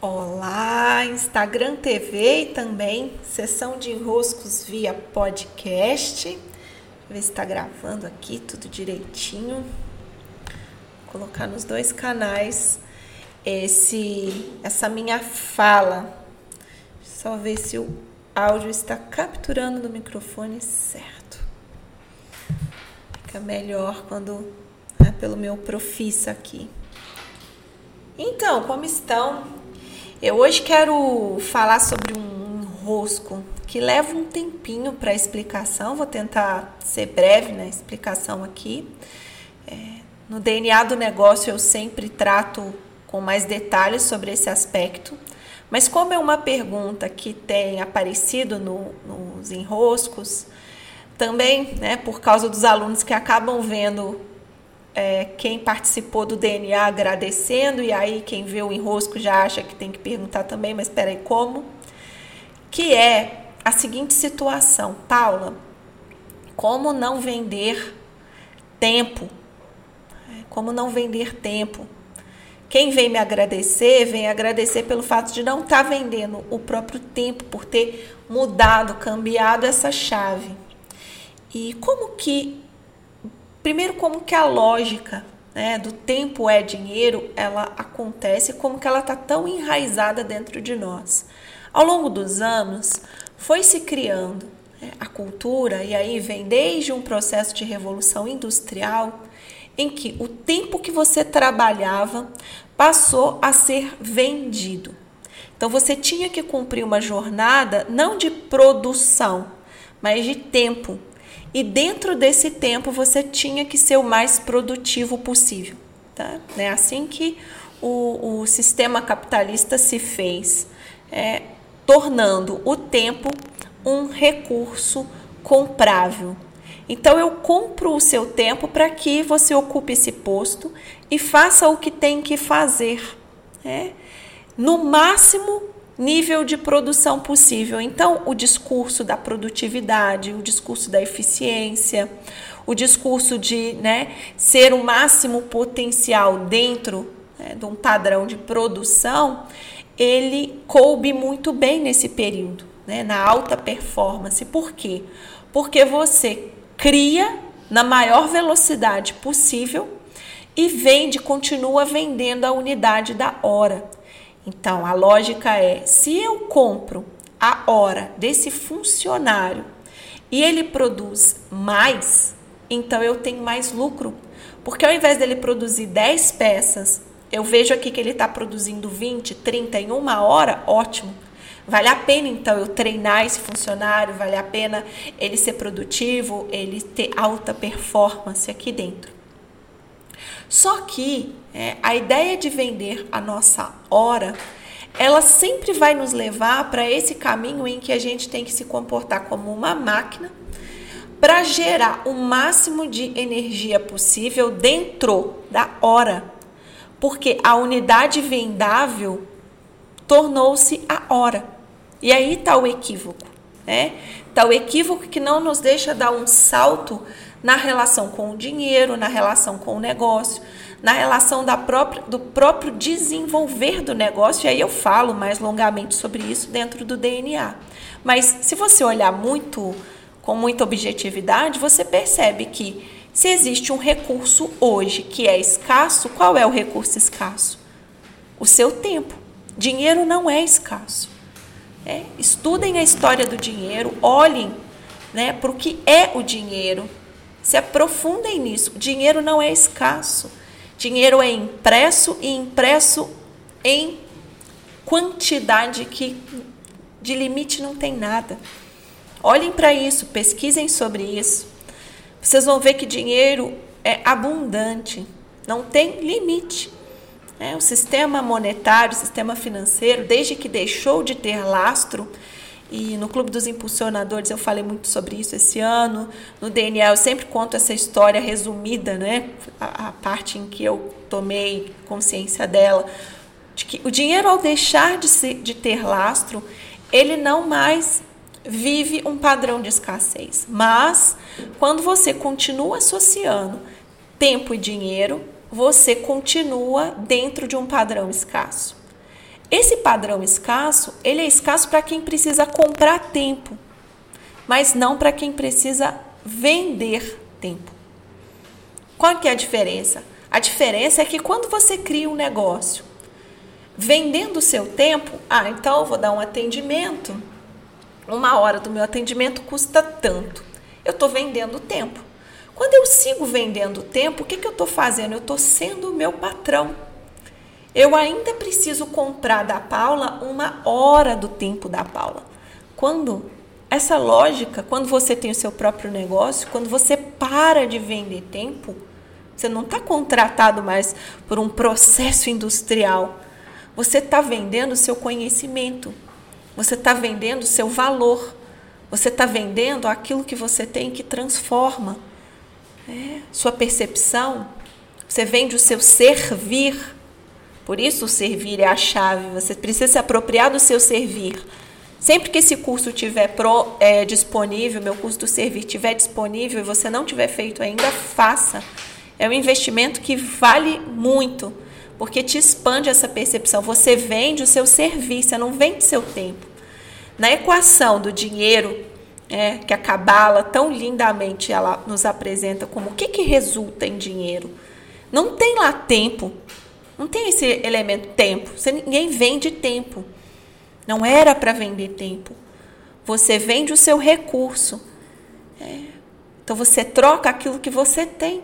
Olá, Instagram TV e também sessão de enroscos via podcast. Deixa eu ver se está gravando aqui tudo direitinho. Vou colocar nos dois canais esse essa minha fala. Só ver se o áudio está capturando no microfone certo. Fica melhor quando é pelo meu profissa aqui. Então, como estão? Eu hoje quero falar sobre um enrosco que leva um tempinho para explicação. Vou tentar ser breve na explicação aqui. É, no DNA do negócio eu sempre trato com mais detalhes sobre esse aspecto, mas como é uma pergunta que tem aparecido no, nos enroscos, também, né, por causa dos alunos que acabam vendo é, quem participou do DNA agradecendo, e aí quem vê o enrosco já acha que tem que perguntar também, mas espera aí, como? Que é a seguinte situação, Paula, como não vender tempo? Como não vender tempo? Quem vem me agradecer, vem agradecer pelo fato de não estar tá vendendo o próprio tempo, por ter mudado, cambiado essa chave. E como que Primeiro, como que a lógica né, do tempo é dinheiro, ela acontece, como que ela está tão enraizada dentro de nós. Ao longo dos anos, foi se criando né, a cultura, e aí vem desde um processo de revolução industrial, em que o tempo que você trabalhava passou a ser vendido. Então você tinha que cumprir uma jornada não de produção, mas de tempo. E dentro desse tempo você tinha que ser o mais produtivo possível. Tá? É assim que o, o sistema capitalista se fez, é, tornando o tempo um recurso comprável. Então eu compro o seu tempo para que você ocupe esse posto e faça o que tem que fazer. Né? No máximo nível de produção possível. Então, o discurso da produtividade, o discurso da eficiência, o discurso de né, ser o máximo potencial dentro né, de um padrão de produção, ele coube muito bem nesse período, né, na alta performance. Por quê? Porque você cria na maior velocidade possível e vende, continua vendendo a unidade da hora. Então, a lógica é: se eu compro a hora desse funcionário e ele produz mais, então eu tenho mais lucro. Porque ao invés dele produzir 10 peças, eu vejo aqui que ele está produzindo 20, 30 em uma hora, ótimo. Vale a pena então eu treinar esse funcionário, vale a pena ele ser produtivo, ele ter alta performance aqui dentro. Só que é, a ideia de vender a nossa hora, ela sempre vai nos levar para esse caminho em que a gente tem que se comportar como uma máquina para gerar o máximo de energia possível dentro da hora. Porque a unidade vendável tornou-se a hora. E aí está o equívoco, né? Está o equívoco que não nos deixa dar um salto na relação com o dinheiro, na relação com o negócio, na relação da própria, do próprio desenvolver do negócio, e aí eu falo mais longamente sobre isso dentro do DNA. Mas se você olhar muito com muita objetividade, você percebe que se existe um recurso hoje que é escasso, qual é o recurso escasso? O seu tempo. Dinheiro não é escasso. É, estudem a história do dinheiro, olhem né, para o que é o dinheiro, se aprofundem nisso. Dinheiro não é escasso. Dinheiro é impresso e impresso em quantidade que de limite não tem nada. Olhem para isso, pesquisem sobre isso. Vocês vão ver que dinheiro é abundante, não tem limite. É, o sistema monetário, o sistema financeiro, desde que deixou de ter lastro, e no Clube dos Impulsionadores eu falei muito sobre isso esse ano. No DNA eu sempre conto essa história resumida, né? A, a parte em que eu tomei consciência dela. De que o dinheiro, ao deixar de, ser, de ter lastro, ele não mais vive um padrão de escassez. Mas, quando você continua associando tempo e dinheiro, você continua dentro de um padrão escasso. Esse padrão escasso, ele é escasso para quem precisa comprar tempo, mas não para quem precisa vender tempo. Qual que é a diferença? A diferença é que quando você cria um negócio vendendo o seu tempo, ah, então eu vou dar um atendimento, uma hora do meu atendimento custa tanto. Eu estou vendendo tempo. Quando eu sigo vendendo tempo, o que, que eu estou fazendo? Eu estou sendo o meu patrão. Eu ainda preciso comprar da Paula uma hora do tempo da Paula. Quando essa lógica, quando você tem o seu próprio negócio, quando você para de vender tempo, você não está contratado mais por um processo industrial. Você está vendendo o seu conhecimento. Você está vendendo o seu valor. Você está vendendo aquilo que você tem que transforma. É, sua percepção. Você vende o seu servir. Por isso o servir é a chave. Você precisa se apropriar do seu servir. Sempre que esse curso estiver é, disponível, meu curso do servir estiver disponível e você não tiver feito ainda, faça. É um investimento que vale muito, porque te expande essa percepção. Você vende o seu serviço, você não vende seu tempo. Na equação do dinheiro, é, que a Cabala tão lindamente ela nos apresenta como o que, que resulta em dinheiro, não tem lá tempo, não tem esse elemento tempo. Você, ninguém vende tempo. Não era para vender tempo. Você vende o seu recurso. É. Então você troca aquilo que você tem.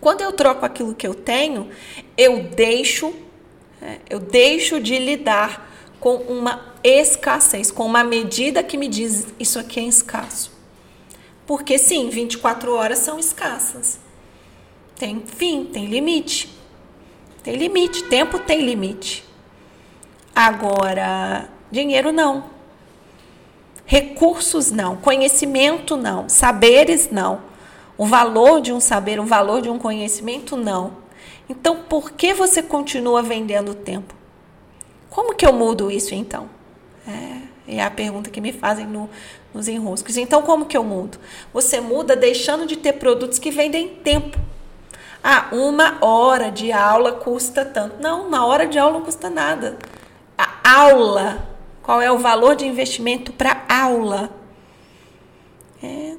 Quando eu troco aquilo que eu tenho, eu deixo, é, eu deixo de lidar com uma escassez, com uma medida que me diz isso aqui é escasso. Porque sim, 24 horas são escassas. Tem fim, tem limite. Tem limite, tempo tem limite. Agora, dinheiro não. Recursos não, conhecimento não, saberes não. O valor de um saber, o valor de um conhecimento, não. Então, por que você continua vendendo tempo? Como que eu mudo isso então? É, é a pergunta que me fazem no, nos enroscos. Então, como que eu mudo? Você muda deixando de ter produtos que vendem tempo. Ah, uma hora de aula custa tanto. Não, uma hora de aula não custa nada. A aula, qual é o valor de investimento para aula? É,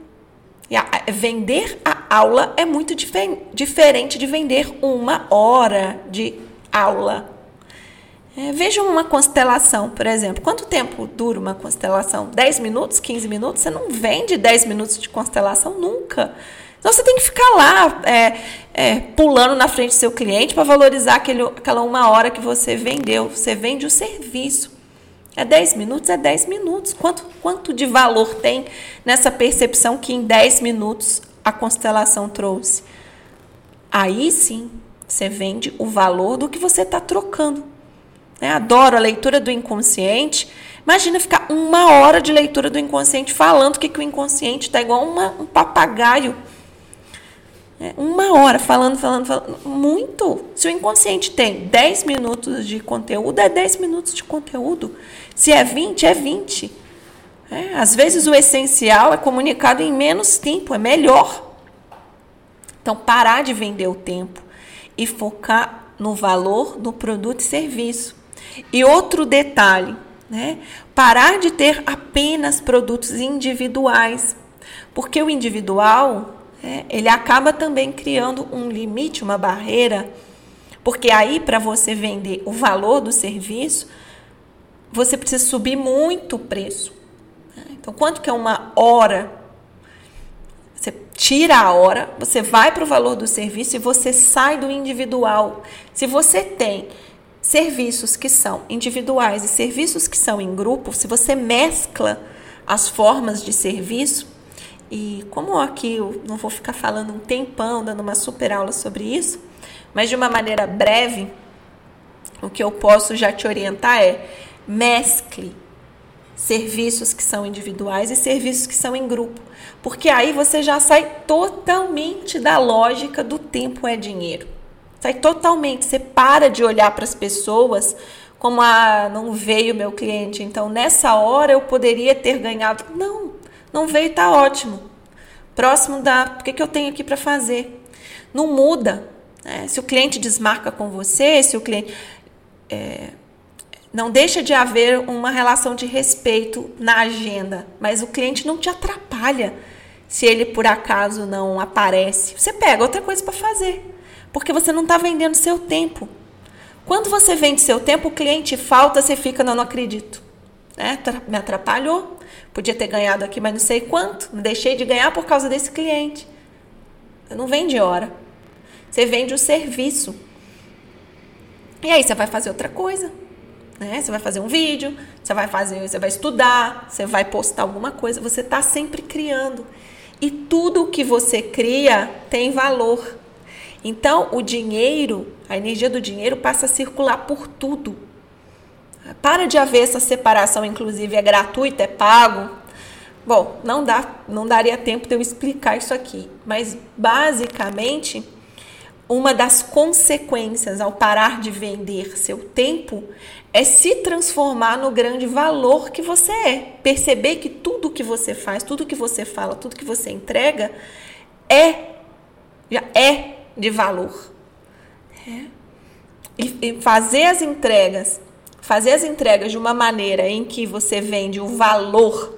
a, vender a aula é muito difer diferente de vender uma hora de aula. É, veja uma constelação, por exemplo. Quanto tempo dura uma constelação? 10 minutos, 15 minutos? Você não vende 10 minutos de constelação nunca. Então você tem que ficar lá é, é, pulando na frente do seu cliente para valorizar aquele, aquela uma hora que você vendeu. Você vende o serviço. É 10 minutos? É 10 minutos. Quanto, quanto de valor tem nessa percepção que em 10 minutos a constelação trouxe? Aí sim, você vende o valor do que você está trocando. É, adoro a leitura do inconsciente. Imagina ficar uma hora de leitura do inconsciente falando que, que o inconsciente está igual uma, um papagaio. É, uma hora falando, falando, falando. Muito. Se o inconsciente tem 10 minutos de conteúdo, é 10 minutos de conteúdo. Se é 20, é 20. É, às vezes o essencial é comunicado em menos tempo, é melhor. Então, parar de vender o tempo e focar no valor do produto e serviço. E outro detalhe, né? Parar de ter apenas produtos individuais, porque o individual é, ele acaba também criando um limite, uma barreira, porque aí para você vender o valor do serviço, você precisa subir muito o preço. Né? Então, quanto que é uma hora? Você tira a hora, você vai para o valor do serviço e você sai do individual. Se você tem serviços que são individuais e serviços que são em grupo, se você mescla as formas de serviço, e como aqui eu não vou ficar falando um tempão, dando uma super aula sobre isso, mas de uma maneira breve, o que eu posso já te orientar é mescle serviços que são individuais e serviços que são em grupo, porque aí você já sai totalmente da lógica do tempo é dinheiro. Sai totalmente, você para de olhar para as pessoas como ah, não veio meu cliente, então nessa hora eu poderia ter ganhado. Não, não veio, tá ótimo. Próximo da, o que, que eu tenho aqui para fazer? Não muda. Né? Se o cliente desmarca com você, se o cliente. É, Não deixa de haver uma relação de respeito na agenda, mas o cliente não te atrapalha se ele por acaso não aparece. Você pega outra coisa para fazer, porque você não está vendendo seu tempo. Quando você vende seu tempo, o cliente falta, você fica, não, não acredito. Né? Me atrapalhou, podia ter ganhado aqui, mas não sei quanto. Deixei de ganhar por causa desse cliente. Você não vende hora. Você vende o serviço. E aí você vai fazer outra coisa. Né? Você vai fazer um vídeo, você vai fazer, você vai estudar, você vai postar alguma coisa, você está sempre criando. E tudo que você cria tem valor. Então, o dinheiro, a energia do dinheiro passa a circular por tudo. Para de haver essa separação, inclusive é gratuito, é pago. Bom, não dá, não daria tempo de eu explicar isso aqui, mas basicamente uma das consequências ao parar de vender seu tempo é se transformar no grande valor que você é. Perceber que tudo que você faz, tudo que você fala, tudo que você entrega é já é de valor. É. E, e fazer as entregas, fazer as entregas de uma maneira em que você vende o valor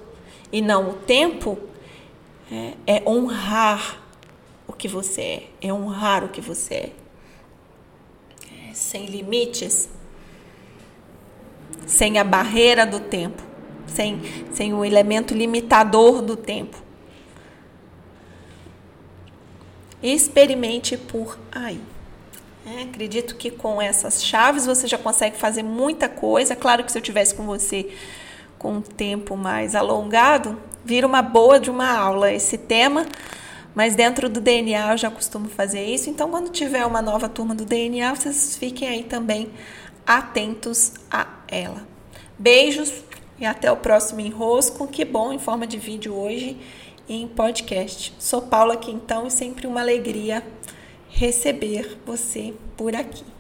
e não o tempo, é, é honrar o que você é, é honrar o que você é. é sem limites, sem a barreira do tempo, sem, sem o elemento limitador do tempo. Experimente por aí. É, acredito que com essas chaves você já consegue fazer muita coisa. Claro que se eu tivesse com você com um tempo mais alongado, vira uma boa de uma aula esse tema. Mas dentro do DNA eu já costumo fazer isso. Então, quando tiver uma nova turma do DNA, vocês fiquem aí também atentos a ela. Beijos e até o próximo enrosco. Que bom em forma de vídeo hoje em podcast. Sou Paula Quintão e sempre uma alegria receber você por aqui.